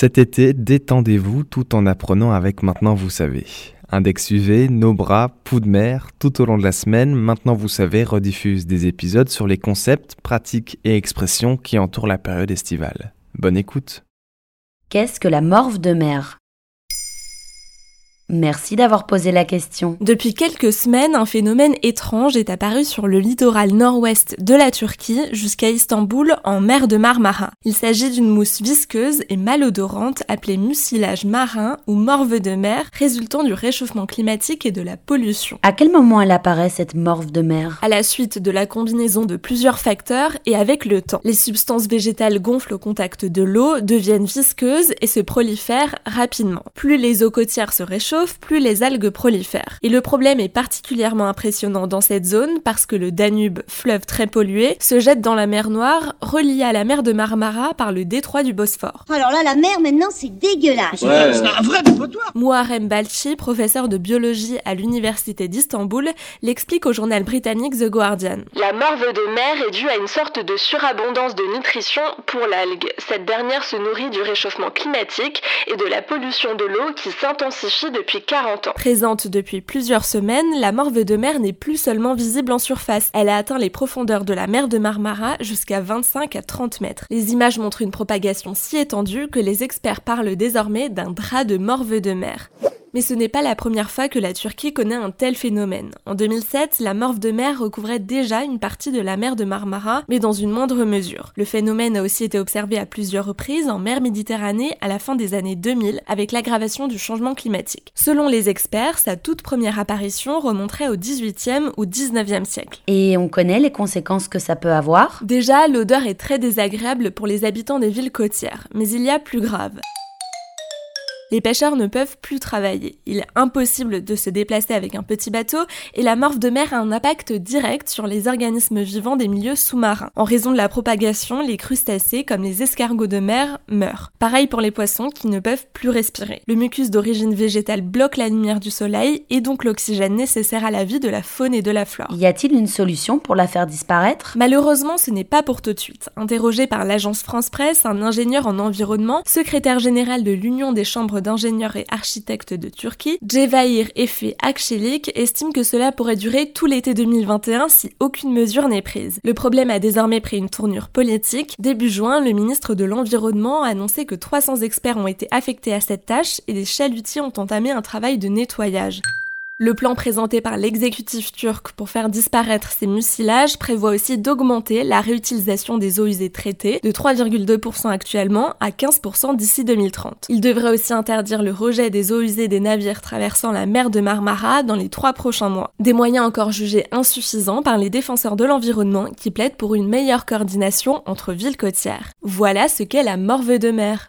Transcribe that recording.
Cet été, détendez-vous tout en apprenant avec Maintenant Vous savez. Index UV, nos bras, poux de mer, tout au long de la semaine, Maintenant Vous savez rediffuse des épisodes sur les concepts, pratiques et expressions qui entourent la période estivale. Bonne écoute. Qu'est-ce que la morve de mer? Merci d'avoir posé la question. Depuis quelques semaines, un phénomène étrange est apparu sur le littoral nord-ouest de la Turquie jusqu'à Istanbul en mer de Marmara. Il s'agit d'une mousse visqueuse et malodorante appelée mucilage marin ou morve de mer résultant du réchauffement climatique et de la pollution. À quel moment elle apparaît cette morve de mer? À la suite de la combinaison de plusieurs facteurs et avec le temps. Les substances végétales gonflent au contact de l'eau, deviennent visqueuses et se prolifèrent rapidement. Plus les eaux côtières se réchauffent, plus les algues prolifèrent. Et le problème est particulièrement impressionnant dans cette zone parce que le Danube, fleuve très pollué, se jette dans la mer Noire, relié à la mer de Marmara par le détroit du Bosphore. Alors là, la mer, maintenant, c'est dégueulasse. Ouais. C'est un vrai dépotoir. Muharrem Balchi, professeur de biologie à l'université d'Istanbul, l'explique au journal britannique The Guardian. La morve de mer est due à une sorte de surabondance de nutrition pour l'algue. Cette dernière se nourrit du réchauffement climatique et de la pollution de l'eau qui s'intensifie depuis 40 ans. Présente depuis plusieurs semaines, la morve de mer n'est plus seulement visible en surface. Elle a atteint les profondeurs de la mer de Marmara jusqu'à 25 à 30 mètres. Les images montrent une propagation si étendue que les experts parlent désormais d'un drap de morve de mer. Mais ce n'est pas la première fois que la Turquie connaît un tel phénomène. En 2007, la morve de mer recouvrait déjà une partie de la mer de Marmara, mais dans une moindre mesure. Le phénomène a aussi été observé à plusieurs reprises en mer Méditerranée à la fin des années 2000 avec l'aggravation du changement climatique. Selon les experts, sa toute première apparition remonterait au 18e ou 19e siècle. Et on connaît les conséquences que ça peut avoir? Déjà, l'odeur est très désagréable pour les habitants des villes côtières, mais il y a plus grave les pêcheurs ne peuvent plus travailler. Il est impossible de se déplacer avec un petit bateau et la morve de mer a un impact direct sur les organismes vivants des milieux sous-marins. En raison de la propagation, les crustacés comme les escargots de mer meurent. Pareil pour les poissons qui ne peuvent plus respirer. Le mucus d'origine végétale bloque la lumière du soleil et donc l'oxygène nécessaire à la vie de la faune et de la flore. Y a-t-il une solution pour la faire disparaître? Malheureusement, ce n'est pas pour tout de suite. Interrogé par l'agence France Presse, un ingénieur en environnement, secrétaire général de l'Union des chambres d'ingénieurs et architectes de Turquie, Cevahir Efe Akçelik, estime que cela pourrait durer tout l'été 2021 si aucune mesure n'est prise. Le problème a désormais pris une tournure politique. Début juin, le ministre de l'Environnement a annoncé que 300 experts ont été affectés à cette tâche et des chalutiers ont entamé un travail de nettoyage. Le plan présenté par l'exécutif turc pour faire disparaître ces mucilages prévoit aussi d'augmenter la réutilisation des eaux usées traitées de 3,2% actuellement à 15% d'ici 2030. Il devrait aussi interdire le rejet des eaux usées des navires traversant la mer de Marmara dans les trois prochains mois. Des moyens encore jugés insuffisants par les défenseurs de l'environnement qui plaident pour une meilleure coordination entre villes côtières. Voilà ce qu'est la morve de mer.